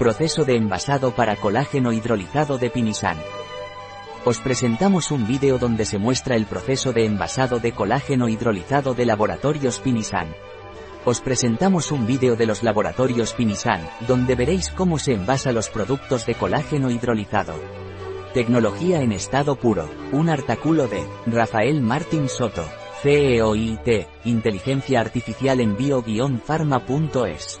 Proceso de envasado para colágeno hidrolizado de Pinisan. Os presentamos un vídeo donde se muestra el proceso de envasado de colágeno hidrolizado de Laboratorios Pinisan. Os presentamos un vídeo de los laboratorios Pinisan, donde veréis cómo se envasa los productos de colágeno hidrolizado. Tecnología en estado puro. Un artículo de Rafael Martín Soto. CEOIT, Inteligencia Artificial en bio-pharma.es.